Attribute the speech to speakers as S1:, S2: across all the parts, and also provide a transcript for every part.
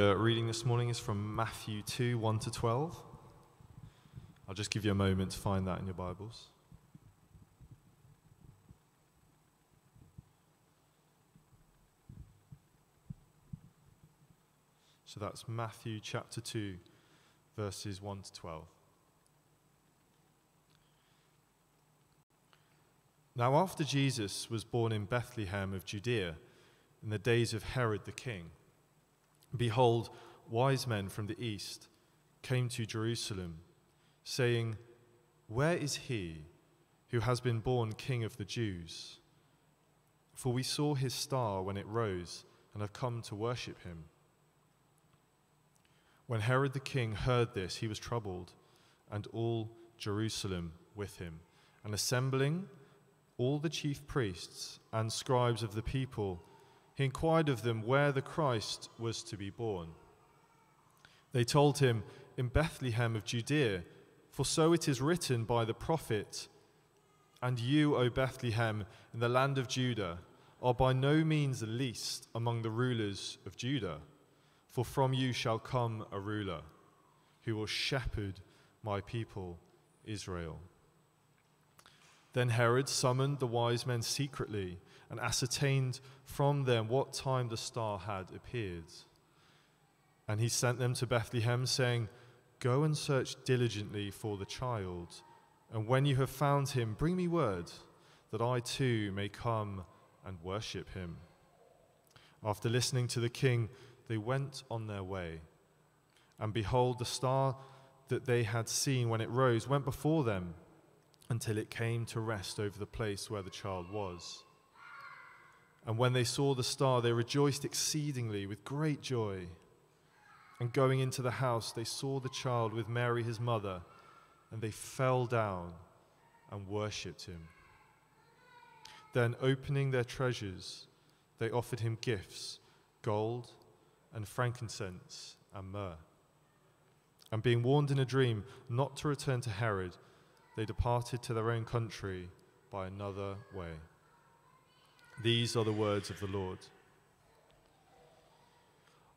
S1: Uh, reading this morning is from Matthew 2 1 to 12. I'll just give you a moment to find that in your Bibles. So that's Matthew chapter 2, verses 1 to 12. Now, after Jesus was born in Bethlehem of Judea, in the days of Herod the king, Behold, wise men from the east came to Jerusalem, saying, Where is he who has been born king of the Jews? For we saw his star when it rose and have come to worship him. When Herod the king heard this, he was troubled, and all Jerusalem with him. And assembling all the chief priests and scribes of the people, he inquired of them where the Christ was to be born. They told him, In Bethlehem of Judea, for so it is written by the prophet, And you, O Bethlehem, in the land of Judah, are by no means the least among the rulers of Judah, for from you shall come a ruler who will shepherd my people Israel. Then Herod summoned the wise men secretly and ascertained from them what time the star had appeared. And he sent them to Bethlehem, saying, Go and search diligently for the child, and when you have found him, bring me word, that I too may come and worship him. After listening to the king, they went on their way. And behold, the star that they had seen when it rose went before them until it came to rest over the place where the child was. And when they saw the star, they rejoiced exceedingly with great joy. And going into the house, they saw the child with Mary, his mother, and they fell down and worshipped him. Then, opening their treasures, they offered him gifts gold and frankincense and myrrh. And being warned in a dream not to return to Herod, they departed to their own country by another way. These are the words of the Lord.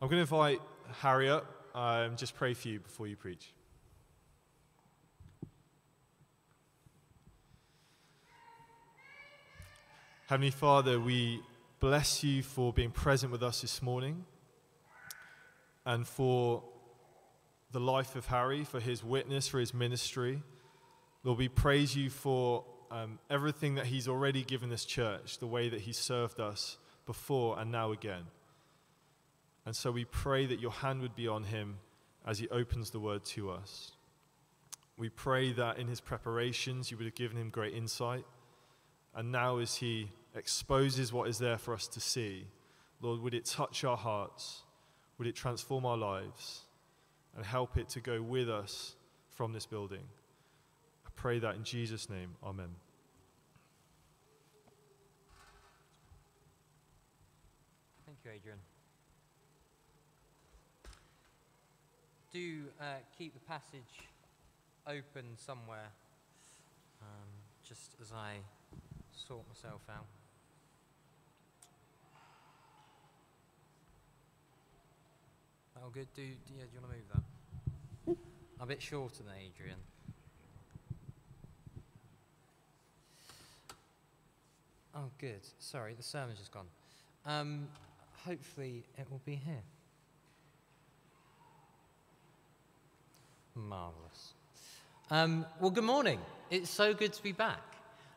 S1: I'm going to invite Harry up. Um, just pray for you before you preach. Heavenly Father, we bless you for being present with us this morning and for the life of Harry, for his witness, for his ministry. Lord, we praise you for um, everything that He's already given this church, the way that He served us before and now again. And so we pray that your hand would be on Him as He opens the word to us. We pray that in His preparations you would have given Him great insight. And now, as He exposes what is there for us to see, Lord, would it touch our hearts? Would it transform our lives? And help it to go with us from this building? I pray that in Jesus' name. Amen.
S2: You, Adrian. Do uh, keep the passage open somewhere, um, just as I sort myself out. That all good? Do, do, yeah, do you want to move that? I'm a bit shorter than Adrian. Oh, good. Sorry, the sermon's just gone. Um, hopefully it will be here. Marvellous. Um, well, good morning. It's so good to be back.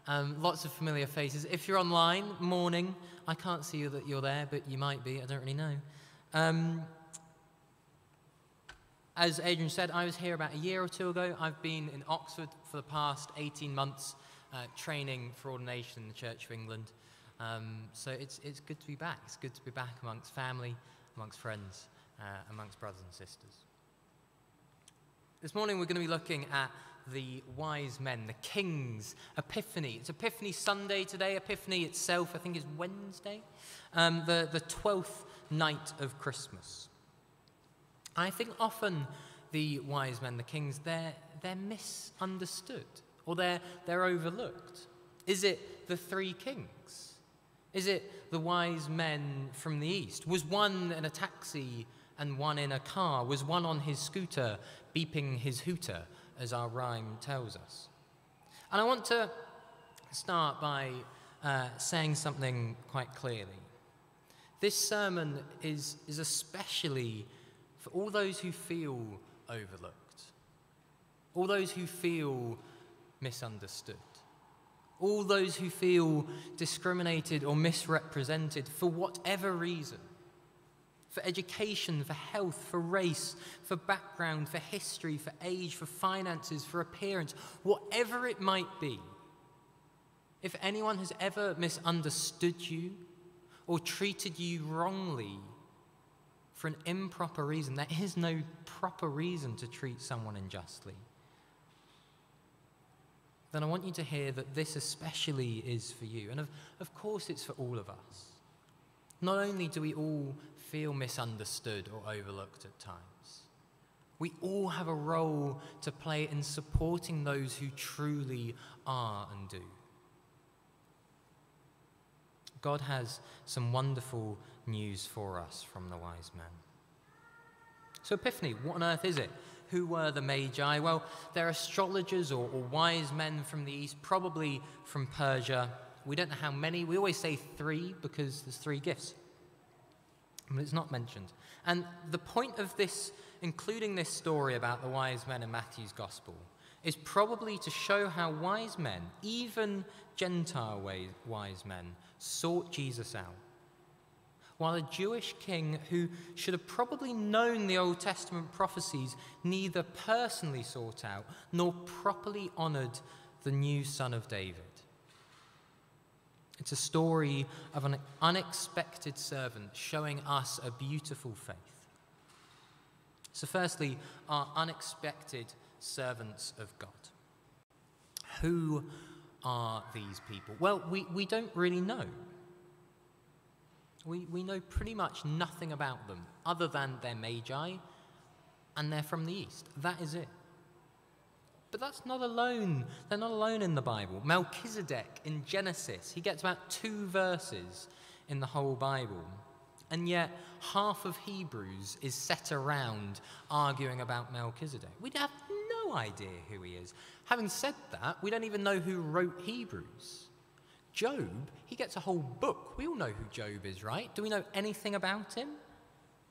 S2: Um, lots of familiar faces. If you're online, morning. I can't see you that you're there, but you might be. I don't really know. Um, as Adrian said, I was here about a year or two ago. I've been in Oxford for the past 18 months, uh, training for ordination in the Church of England. Um, so it's, it's good to be back. It's good to be back amongst family, amongst friends, uh, amongst brothers and sisters. This morning we're going to be looking at the wise men, the king's epiphany. It's Epiphany Sunday today. Epiphany itself, I think, is Wednesday, um, the, the 12th night of Christmas. I think often the wise men, the kings, they're, they're misunderstood or they're, they're overlooked. Is it the three kings? Is it the wise men from the east? Was one in a taxi and one in a car? Was one on his scooter beeping his hooter, as our rhyme tells us? And I want to start by uh, saying something quite clearly. This sermon is, is especially for all those who feel overlooked, all those who feel misunderstood, all those who feel discriminated or misrepresented for whatever reason for education, for health, for race, for background, for history, for age, for finances, for appearance, whatever it might be. If anyone has ever misunderstood you or treated you wrongly for an improper reason, there is no proper reason to treat someone unjustly. Then I want you to hear that this especially is for you. And of, of course, it's for all of us. Not only do we all feel misunderstood or overlooked at times, we all have a role to play in supporting those who truly are and do. God has some wonderful news for us from the wise men. So, Epiphany, what on earth is it? Who were the Magi? Well, they're astrologers or, or wise men from the east, probably from Persia. We don't know how many. We always say three because there's three gifts but it's not mentioned. And the point of this, including this story about the wise men in Matthew's gospel, is probably to show how wise men, even Gentile wise men, sought Jesus out. While a Jewish king who should have probably known the Old Testament prophecies neither personally sought out nor properly honored the new son of David. It's a story of an unexpected servant showing us a beautiful faith. So, firstly, our unexpected servants of God. Who are these people? Well, we, we don't really know. We, we know pretty much nothing about them other than they're magi and they're from the east. That is it. But that's not alone. They're not alone in the Bible. Melchizedek in Genesis, he gets about two verses in the whole Bible. And yet, half of Hebrews is set around arguing about Melchizedek. We'd have no idea who he is. Having said that, we don't even know who wrote Hebrews. Job, he gets a whole book. We all know who Job is, right? Do we know anything about him?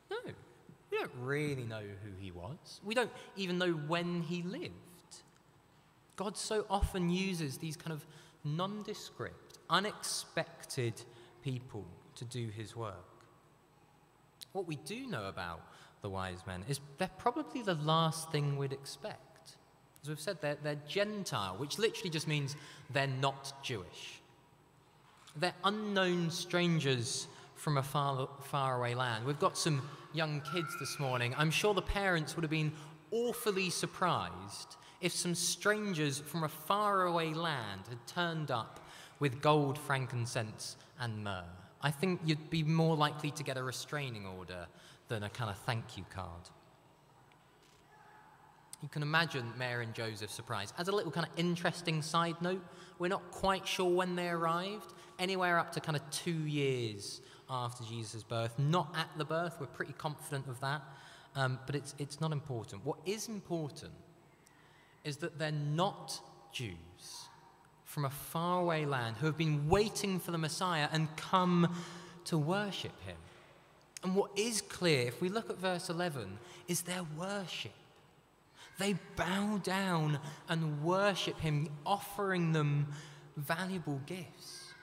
S2: No. We don't really know who he was. We don't even know when he lived. God so often uses these kind of nondescript, unexpected people to do his work. What we do know about the wise men is they're probably the last thing we'd expect. As we've said, they're, they're Gentile, which literally just means they're not Jewish. They're unknown strangers from a far, far away land. We've got some young kids this morning. I'm sure the parents would have been awfully surprised if some strangers from a faraway land had turned up with gold, frankincense, and myrrh. I think you'd be more likely to get a restraining order than a kind of thank you card. You can imagine Mary and Joseph's surprise. As a little kind of interesting side note, we're not quite sure when they arrived, anywhere up to kind of two years after Jesus' birth. Not at the birth, we're pretty confident of that, um, but it's, it's not important. What is important is that they're not Jews from a faraway land who have been waiting for the Messiah and come to worship him. And what is clear, if we look at verse 11, is their worship. They bow down and worship him, offering them valuable gifts.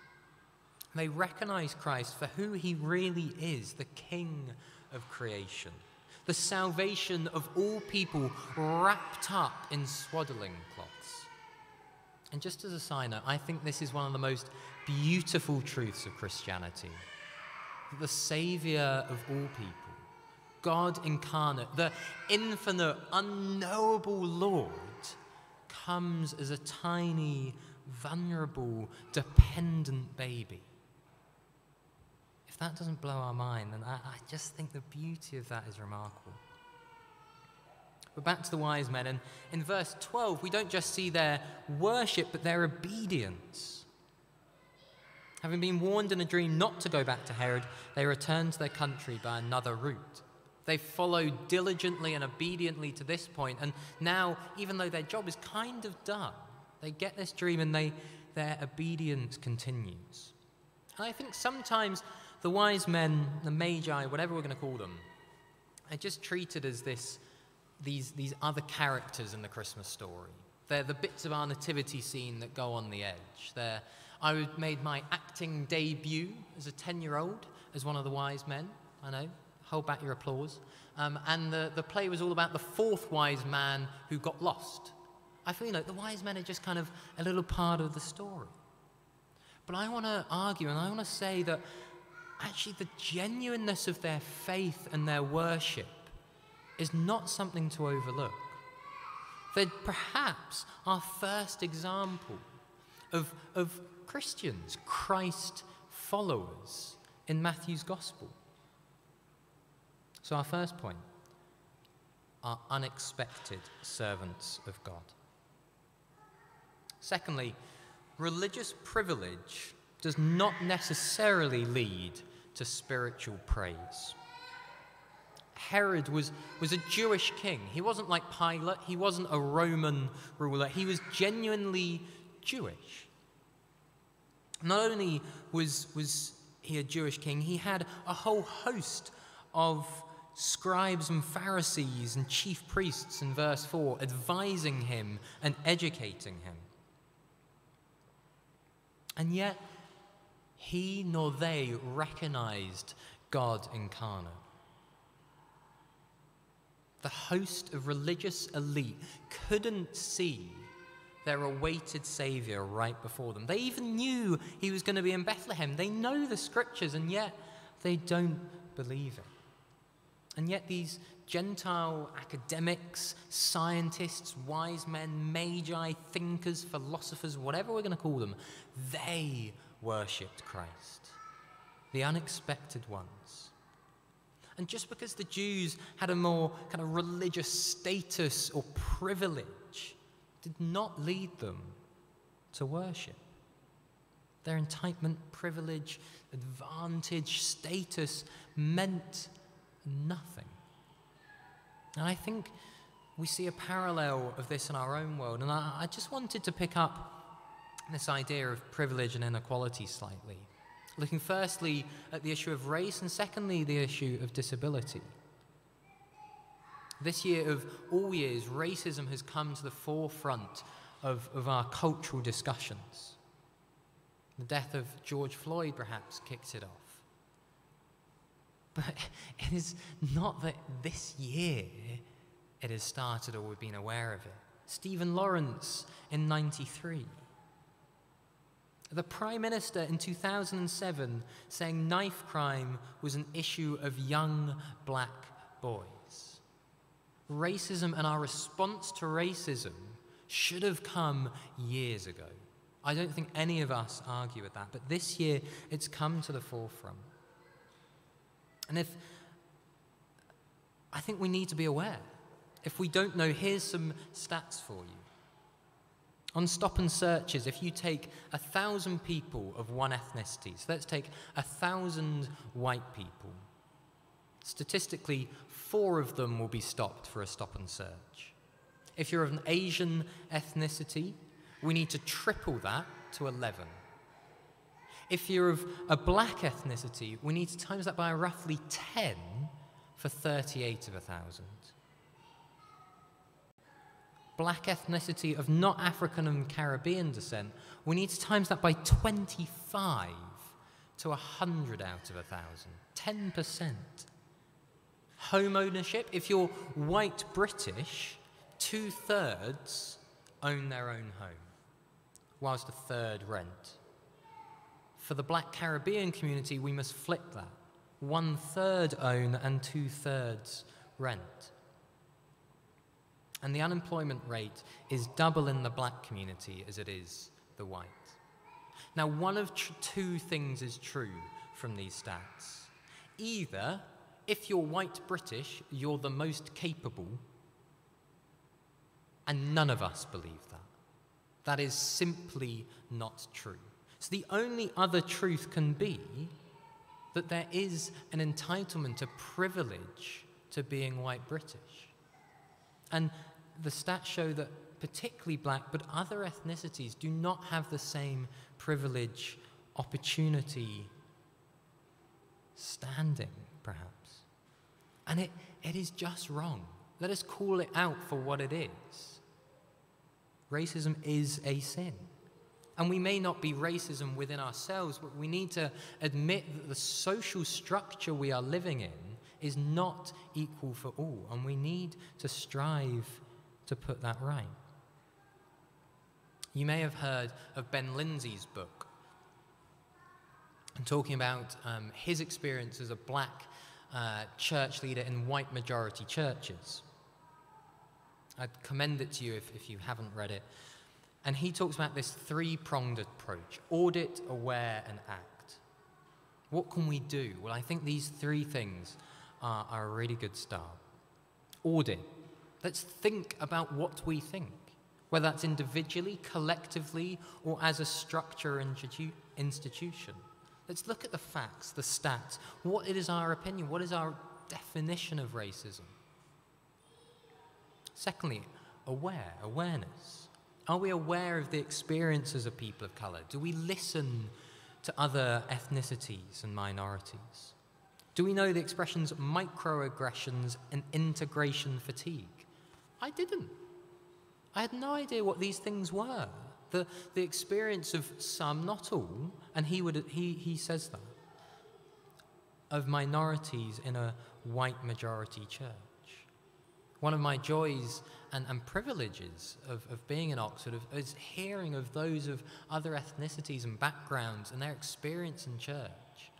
S2: They recognize Christ for who he really is, the King of creation the salvation of all people wrapped up in swaddling cloths. And just as a side note, I think this is one of the most beautiful truths of Christianity that the Savior of all people, God incarnate, the infinite, unknowable Lord, comes as a tiny, vulnerable, dependent baby If that doesn't blow our mind, then I, I just think the beauty of that is remarkable. But back to the wise men, and in verse 12, we don't just see their worship, but their obedience. Having been warned in a dream not to go back to Herod, they returned to their country by another route. They've followed diligently and obediently to this point, and now, even though their job is kind of done, they get this dream and they, their obedience continues. And I think sometimes the wise men, the magi, whatever we're going to call them, are just treated as this, these, these other characters in the Christmas story. They're the bits of our nativity scene that go on the edge. They're, I made my acting debut as a 10 year old as one of the wise men. I know, hold back your applause. Um, and the, the play was all about the fourth wise man who got lost. I feel like the wise men are just kind of a little part of the story. But I want to argue and I want to say that actually the genuineness of their faith and their worship is not something to overlook. They're perhaps our first example of, of Christians, Christ followers in Matthew's gospel. So, our first point are unexpected servants of God. Secondly, religious privilege does not necessarily lead to spiritual praise. Herod was, was a Jewish king. He wasn't like Pilate, he wasn't a Roman ruler, he was genuinely Jewish. Not only was, was he a Jewish king, he had a whole host of scribes and Pharisees and chief priests in verse 4 advising him and educating him. And yet, he nor they recognized God incarnate. The host of religious elite couldn't see their awaited Savior right before them. They even knew he was going to be in Bethlehem. They know the scriptures, and yet they don't believe it. And yet, these Gentile academics, scientists, wise men, magi, thinkers, philosophers, whatever we're going to call them, they worshipped Christ, the unexpected ones. And just because the Jews had a more kind of religious status or privilege did not lead them to worship. Their entitlement, privilege, advantage, status meant nothing. And I think we see a parallel of this in our own world. And I, I just wanted to pick up this idea of privilege and inequality slightly, looking firstly at the issue of race and secondly the issue of disability. This year, of all years, racism has come to the forefront of, of our cultural discussions. The death of George Floyd perhaps kicked it off. But it is not that this year it has started or we've been aware of it. Stephen Lawrence in 93. The Prime Minister in 2007 saying knife crime was an issue of young black boys. Racism and our response to racism should have come years ago. I don't think any of us argue with that, but this year it's come to the forefront. And if I think we need to be aware. If we don't know, here's some stats for you. On stop and searches, if you take a thousand people of one ethnicity, so let's take a thousand white people, statistically, four of them will be stopped for a stop and search. If you're of an Asian ethnicity, we need to triple that to 11. If you're of a black ethnicity, we need to times that by roughly 10 for 38 of a thousand black ethnicity of not African and Caribbean descent, we need to times that by 25 to 100 out of a 1,000. 10%. Home ownership, if you're white British, two thirds own their own home, whilst a third rent. For the black Caribbean community, we must flip that. One third own and two thirds rent and the unemployment rate is double in the black community as it is the white. Now, one of two things is true from these stats. Either, if you're white British, you're the most capable, and none of us believe that. That is simply not true. So, the only other truth can be that there is an entitlement, a privilege to being white British. And the stats show that particularly black, but other ethnicities do not have the same privilege, opportunity, standing, perhaps. And it, it is just wrong. Let us call it out for what it is. Racism is a sin. And we may not be racism within ourselves, but we need to admit that the social structure we are living in is not equal for all, and we need to strive to put that right. You may have heard of Ben Lindsay's book, and talking about um, his experience as a black uh, church leader in white majority churches. I'd commend it to you if, if you haven't read it. And he talks about this three pronged approach audit, aware, and act. What can we do? Well, I think these three things are, are a really good start. Audit. Let's think about what we think, whether that's individually, collectively, or as a structure and institution. Let's look at the facts, the stats. What is our opinion? What is our definition of racism? Secondly, aware, awareness. Are we aware of the experiences of people of colour? Do we listen to other ethnicities and minorities? Do we know the expressions microaggressions and integration fatigue? I didn't. I had no idea what these things were. The, the experience of some, not all, and he, would, he, he says that, of minorities in a white majority church. One of my joys and, and privileges of, of being in Oxford of, is hearing of those of other ethnicities and backgrounds and their experience in church.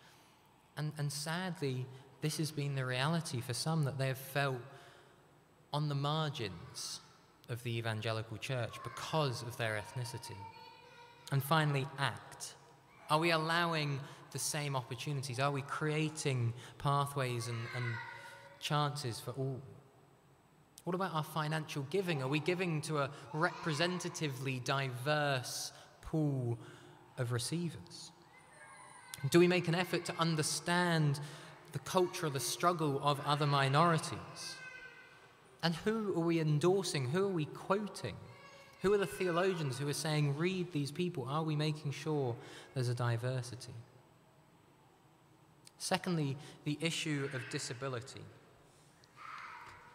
S2: And, and sadly, this has been the reality for some that they have felt on the margins of the evangelical church because of their ethnicity. And finally, act. Are we allowing the same opportunities? Are we creating pathways and, and chances for all? What about our financial giving? Are we giving to a representatively diverse pool of receivers? Do we make an effort to understand the culture, the struggle of other minorities? And who are we endorsing? Who are we quoting? Who are the theologians who are saying, read these people? Are we making sure there's a diversity? Secondly, the issue of disability.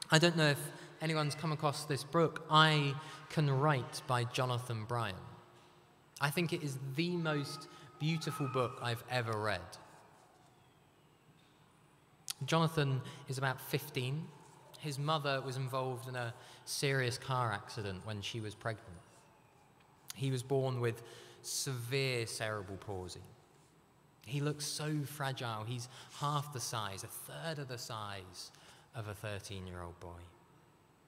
S2: I don't know if anyone's come across this book, Eye Can Write by Jonathan Bryan. I think it is the most beautiful book I've ever read. Jonathan is about 15. His mother was involved in a serious car accident when she was pregnant. He was born with severe cerebral palsy. He looks so fragile. He's half the size, a third of the size of a 13 year old boy.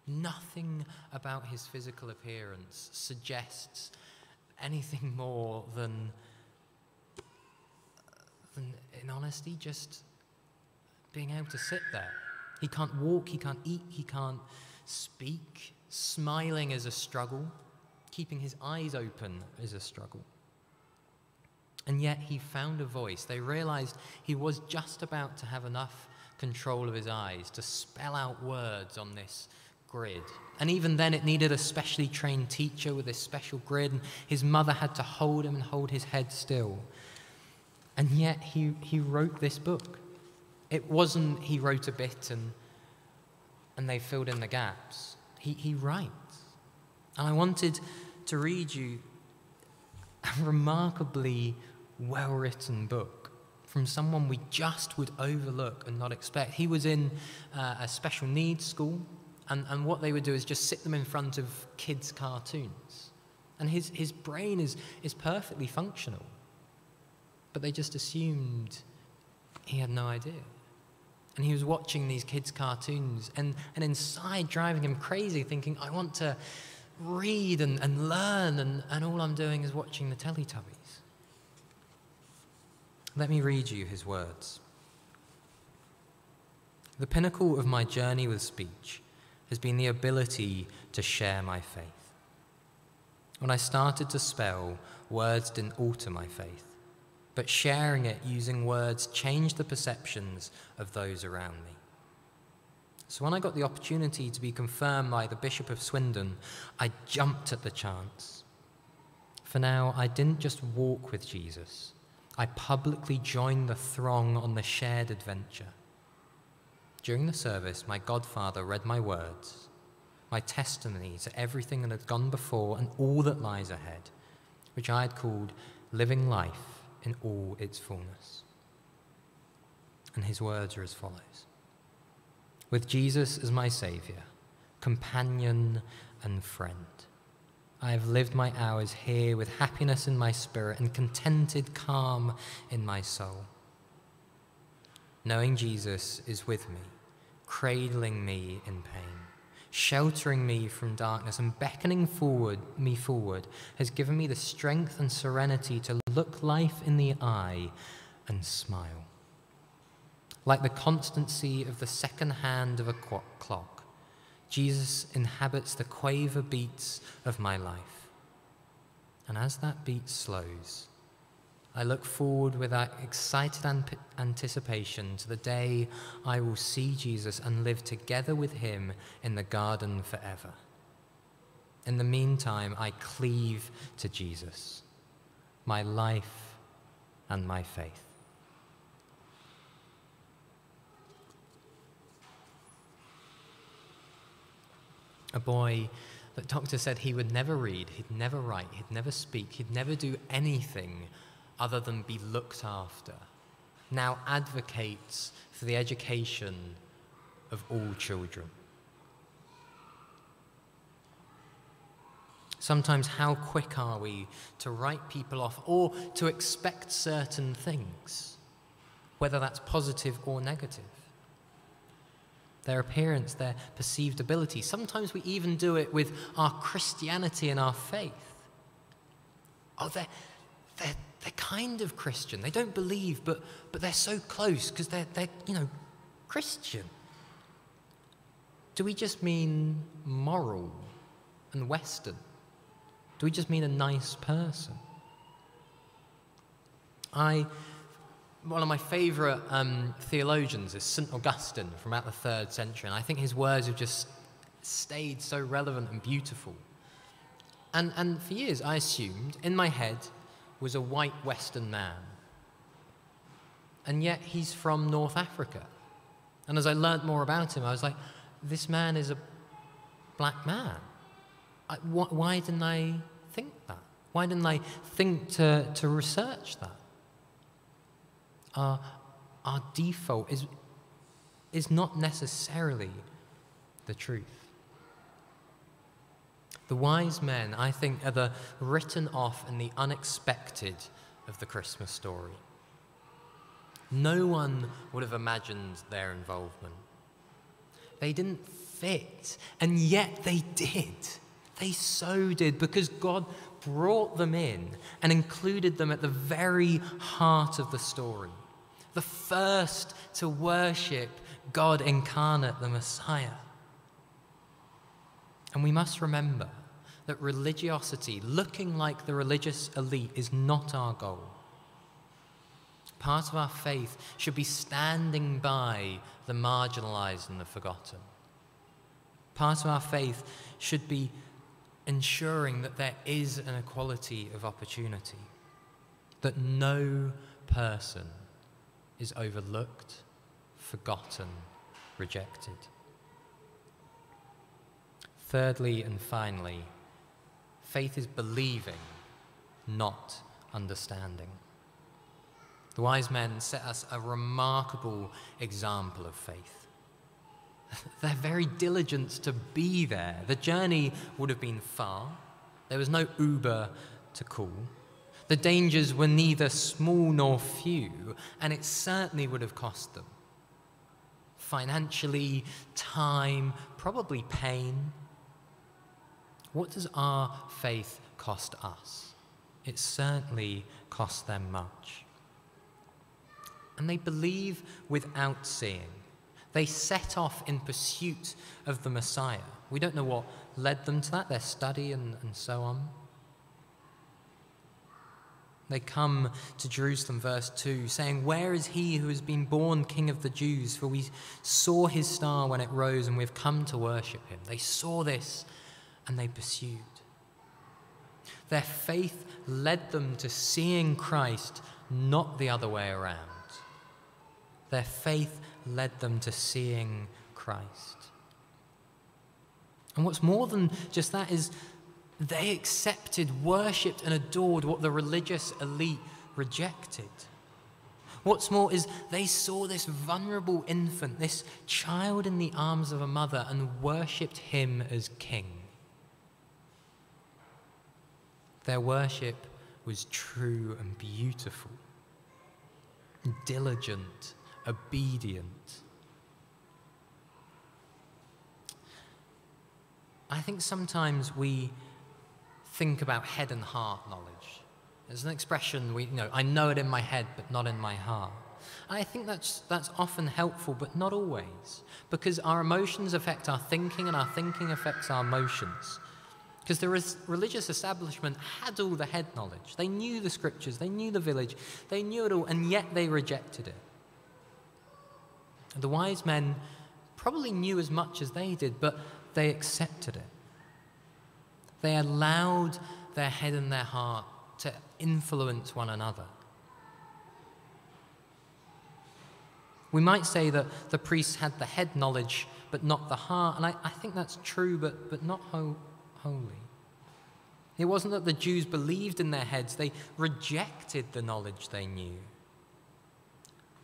S2: Nothing about his physical appearance suggests anything more than, than, in honesty, just being able to sit there. He can't walk, he can't eat, he can't speak. Smiling is a struggle, keeping his eyes open is a struggle. And yet he found a voice. They realized he was just about to have enough control of his eyes to spell out words on this grid. And even then, it needed a specially trained teacher with this special grid, and his mother had to hold him and hold his head still. And yet, he, he wrote this book. It wasn't he wrote a bit and, and they filled in the gaps. He, he writes. And I wanted to read you a remarkably well written book from someone we just would overlook and not expect. He was in uh, a special needs school, and, and what they would do is just sit them in front of kids' cartoons. And his, his brain is, is perfectly functional, but they just assumed he had no idea. And he was watching these kids' cartoons, and, and inside driving him crazy, thinking, I want to read and, and learn, and, and all I'm doing is watching the Teletubbies. Let me read you his words. The pinnacle of my journey with speech has been the ability to share my faith. When I started to spell, words didn't alter my faith, but sharing it using words changed the perceptions of those around me. So when I got the opportunity to be confirmed by the Bishop of Swindon, I jumped at the chance. For now, I didn't just walk with Jesus, I publicly joined the throng on the shared adventure. During the service, my godfather read my words, my testimony to everything that had gone before and all that lies ahead, which I had called living life in all its fullness. And his words are as follows With Jesus as my Saviour, companion, and friend, I have lived my hours here with happiness in my spirit and contented calm in my soul. Knowing Jesus is with me, cradling me in pain, sheltering me from darkness, and beckoning forward me forward, has given me the strength and serenity to look life in the eye and smile like the constancy of the second hand of a clock. Jesus inhabits the quaver beats of my life. And as that beat slows, I look forward with excited anticipation to the day I will see Jesus and live together with him in the garden forever. In the meantime, I cleave to Jesus, my life and my faith. A boy that doctor said he would never read, he'd never write, he'd never speak, he'd never do anything other than be looked after, now advocates for the education of all children. Sometimes, how quick are we to write people off or to expect certain things, whether that's positive or negative? Their appearance, their perceived ability. Sometimes we even do it with our Christianity and our faith. Oh, they're, they're, they're kind of Christian. They don't believe, but, but they're so close because they're, they're, you know, Christian. Do we just mean moral and Western? Do we just mean a nice person? I one of my favorite um, theologians is St. Augustine from about the third century, and I think his words have just stayed so relevant and beautiful. And, and for years, I assumed in my head was a white Western man. And yet, he's from North Africa. And as I learned more about him, I was like, this man is a black man. I, wh- why didn't I think that? Why didn't I think to, to research that? Our, our default is, is not necessarily the truth. The wise men, I think, are the written off and the unexpected of the Christmas story. No one would have imagined their involvement. They didn't fit, and yet they did. They so did because God brought them in and included them at the very heart of the story the first to worship God incarnate, the Messiah. And we must remember that religiosity, looking like the religious elite, is not our goal. Part of our faith should be standing by the marginalized and the forgotten. Part of our faith should be ensuring that there is an equality of opportunity, that no person is overlooked, forgotten, rejected. Thirdly and finally, faith is believing, not understanding. The wise men set us a remarkable example of faith. Their very diligence to be there. The journey would have been far. There was no Uber to call. The dangers were neither small nor few, and it certainly would have cost them. Financially, time, probably pain. What does our faith cost us? It certainly cost them much. And they believe without seeing. They set off in pursuit of the Messiah. We don't know what led them to that, their study and, and so on. They come to Jerusalem, verse 2, saying, Where is he who has been born King of the Jews? For we saw his star when it rose, and we have come to worship him. They saw this and they pursued. Their faith led them to seeing Christ, not the other way around. Their faith led them to seeing Christ. And what's more than just that is they accepted, worshipped, and adored what the religious elite rejected. What's more is they saw this vulnerable infant, this child in the arms of a mother, and worshipped him as king. Their worship was true and beautiful, diligent, obedient. I think sometimes we think about head and heart knowledge. There's an expression we you know I know it in my head but not in my heart. And I think that's that's often helpful but not always because our emotions affect our thinking and our thinking affects our emotions. Because the res- religious establishment had all the head knowledge. They knew the scriptures, they knew the village, they knew it all, and yet they rejected it. The wise men probably knew as much as they did, but they accepted it. They allowed their head and their heart to influence one another. We might say that the priests had the head knowledge, but not the heart, and I, I think that's true, but, but not ho- holy. It wasn't that the Jews believed in their heads, they rejected the knowledge they knew.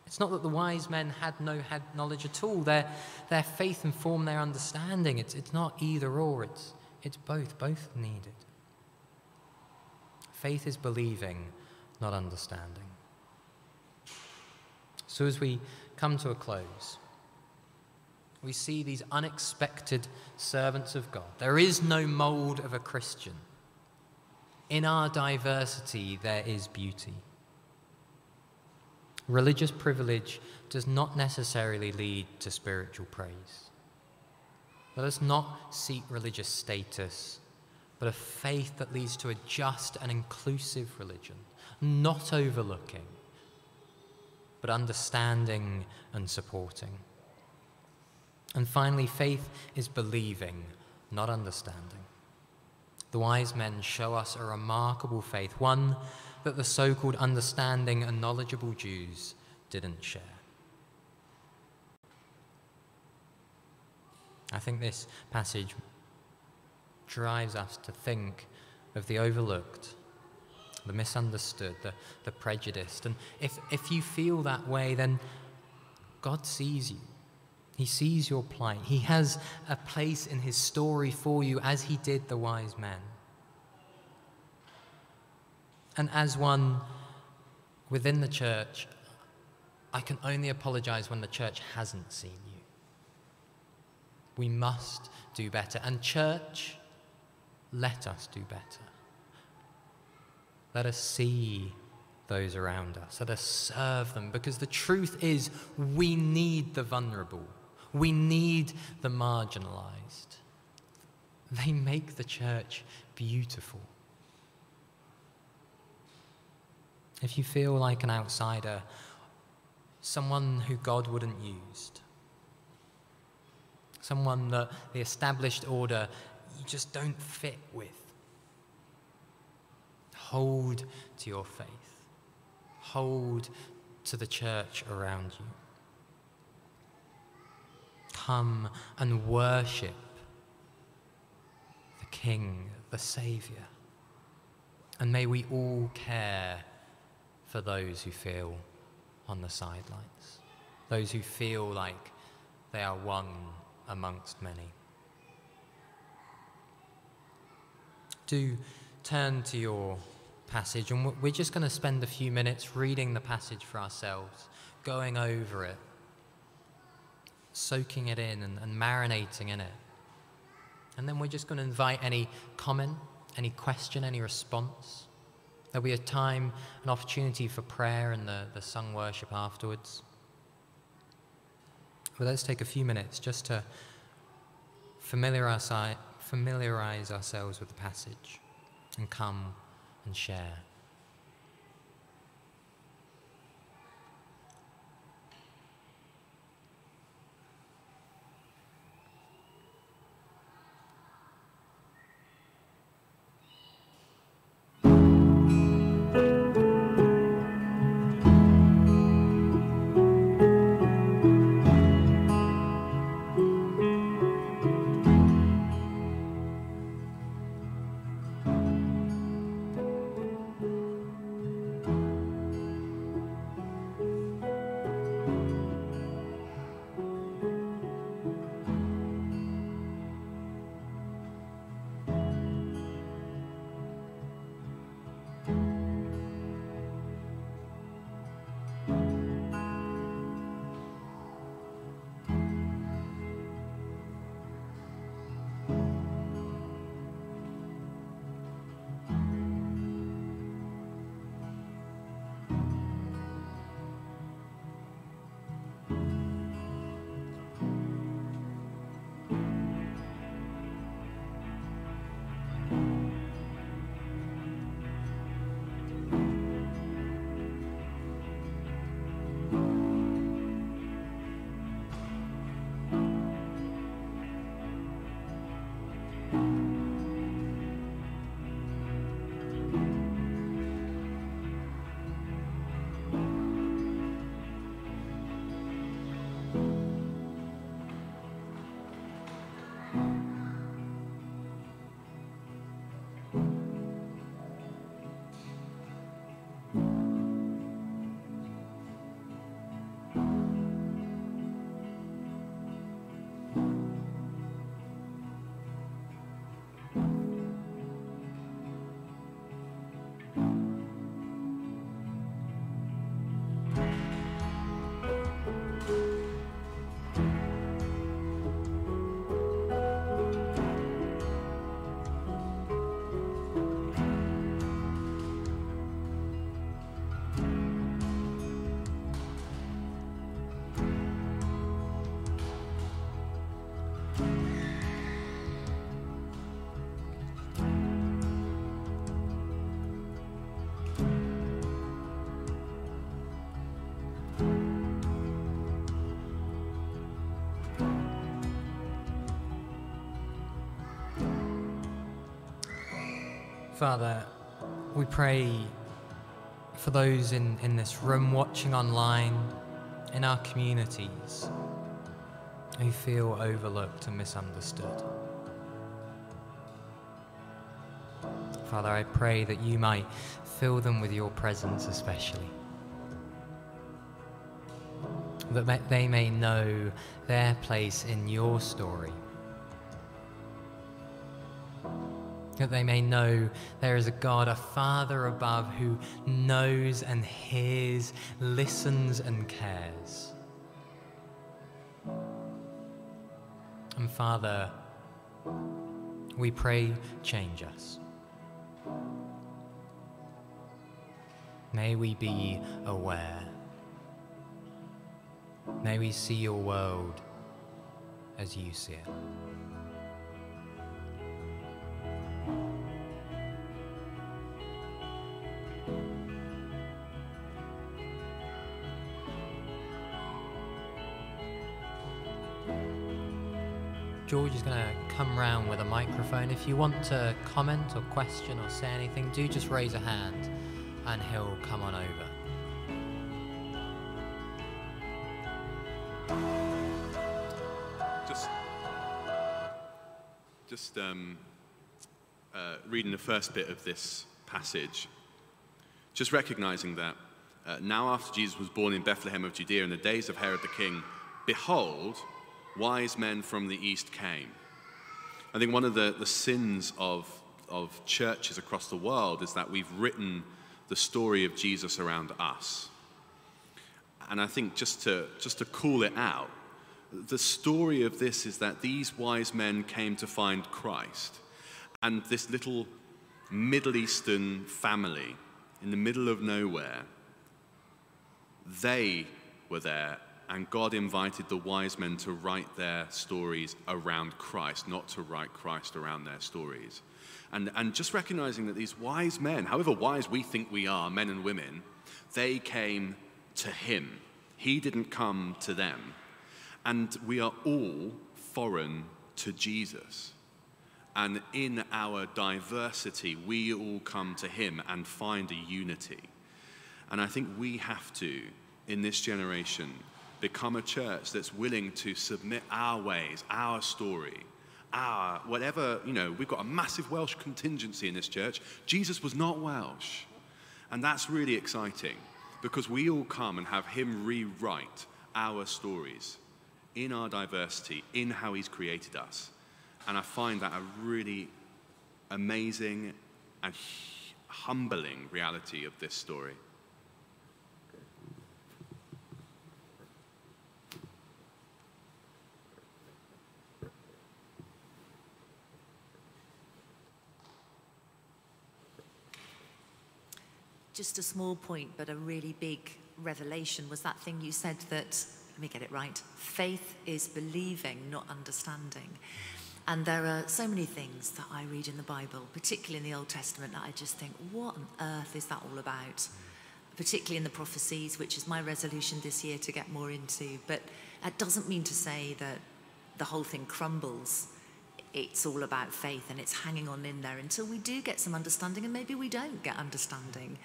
S2: It's not that the wise men had no head knowledge at all. Their, their faith informed their understanding. It's, it's not either or, it's, it's both, both needed. Faith is believing, not understanding. So as we come to a close, we see these unexpected servants of God. There is no mold of a Christian. In our diversity, there is beauty. Religious privilege does not necessarily lead to spiritual praise. Let us not seek religious status, but a faith that leads to a just and inclusive religion, not overlooking, but understanding and supporting. And finally, faith is believing, not understanding. The wise men show us a remarkable faith, one that the so called understanding and knowledgeable Jews didn't share. I think this passage drives us to think of the overlooked, the misunderstood, the, the prejudiced. And if, if you feel that way, then God sees you. He sees your plight. He has a place in his story for you as he did the wise men. And as one within the church, I can only apologize when the church hasn't seen you. We must do better. And, church, let us do better. Let us see those around us. Let us serve them because the truth is we need the vulnerable, we need the marginalized. They make the church beautiful. If you feel like an outsider, someone who God wouldn't use, someone that the established order you just don't fit with. Hold to your faith. Hold to the church around you. Come and worship the King, the Saviour. And may we all care for those who feel on the sidelines, those who feel like they are one amongst many. Do turn to your passage, and we're just going to spend a few minutes reading the passage for ourselves, going over it, soaking it in, and, and marinating in it. And then we're just going to invite any comment, any question, any response. There'll be a time, an opportunity for prayer and the, the sung worship afterwards. But let's take a few minutes just to familiarize, familiarize ourselves with the passage and come and share. Father, we pray for those in, in this room watching online, in our communities, who feel overlooked and misunderstood. Father, I pray that you might fill them with your presence, especially. That they may know their place in your story. That they may know there is a God, a Father above, who knows and hears, listens and cares. And Father, we pray, change us. May we be aware. May we see your world as you see it. Come round with a microphone. If you want to comment or question or say anything, do just raise a hand and he'll come on over.
S3: Just, just um, uh, reading the first bit of this passage, just recognizing that uh, now after Jesus was born in Bethlehem of Judea in the days of Herod the king, behold, wise men from the east came. I think one of the, the sins of, of churches across the world is that we've written the story of Jesus around us. And I think just to, just to call it out, the story of this is that these wise men came to find Christ. And this little Middle Eastern family in the middle of nowhere, they were there and God invited the wise men to write their stories around Christ, not to write Christ around their stories. And, and just recognizing that these wise men, however wise we think we are, men and women, they came to Him. He didn't come to them. And we are all foreign to Jesus. And in our diversity, we all come to Him and find a unity. And I think we have to, in this generation, become a church that's willing to submit our ways, our story, our whatever, you know, we've got a massive Welsh contingency in this church. Jesus was not Welsh. And that's really exciting because we all come and have him rewrite our stories in our diversity, in how he's created us. And I find that a really amazing and humbling reality of this story.
S4: Just a small point, but a really big revelation was that thing you said that, let me get it right, faith is believing, not understanding. And there are so many things that I read in the Bible, particularly in the Old Testament, that I just think, what on earth is that all about? Particularly in the prophecies, which is my resolution this year to get more into. But that doesn't mean to say that the whole thing crumbles it's all about faith and it's hanging on in there until we do get some understanding and maybe we don't get understanding.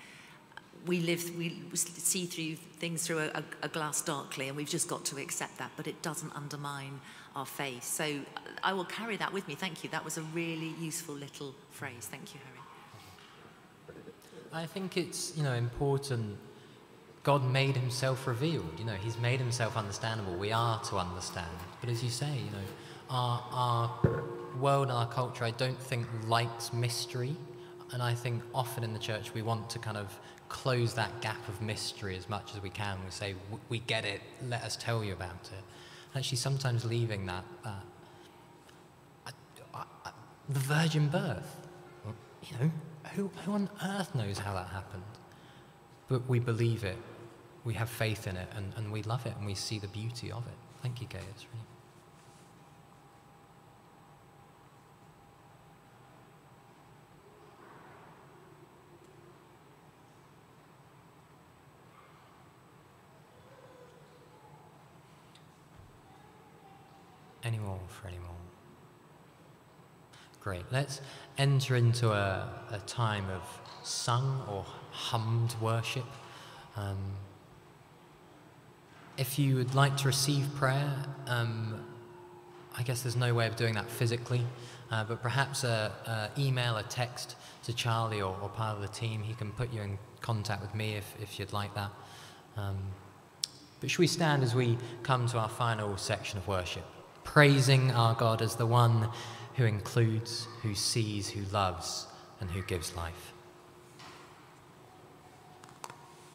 S4: We live, we see through things through a, a glass darkly and we've just got to accept that, but it doesn't undermine our faith. So uh, I will carry that with me. Thank you. That was a really useful little phrase. Thank you,
S2: Harry. I think it's, you know, important God made himself revealed. You know, he's made himself understandable. We are to understand. But as you say, you know, our, our world our culture, I don't think likes mystery. And I think often in the church we want to kind of close that gap of mystery as much as we can. We say, we get it, let us tell you about it. Actually, sometimes leaving that, that the virgin birth, you know, who, who on earth knows how that happened? But we believe it, we have faith in it, and, and we love it, and we see the beauty of it. Thank you, Gaius. Really. Any more for any more? Great. Let's enter into a, a time of sung or hummed worship. Um, if you would like to receive prayer, um, I guess there's no way of doing that physically, uh, but perhaps an email, a text to Charlie or, or, part of the team. He can put you in contact with me if, if you'd like that. Um, but should we stand as we come to our final section of worship? Praising our God as the one who includes, who sees, who loves, and who gives life.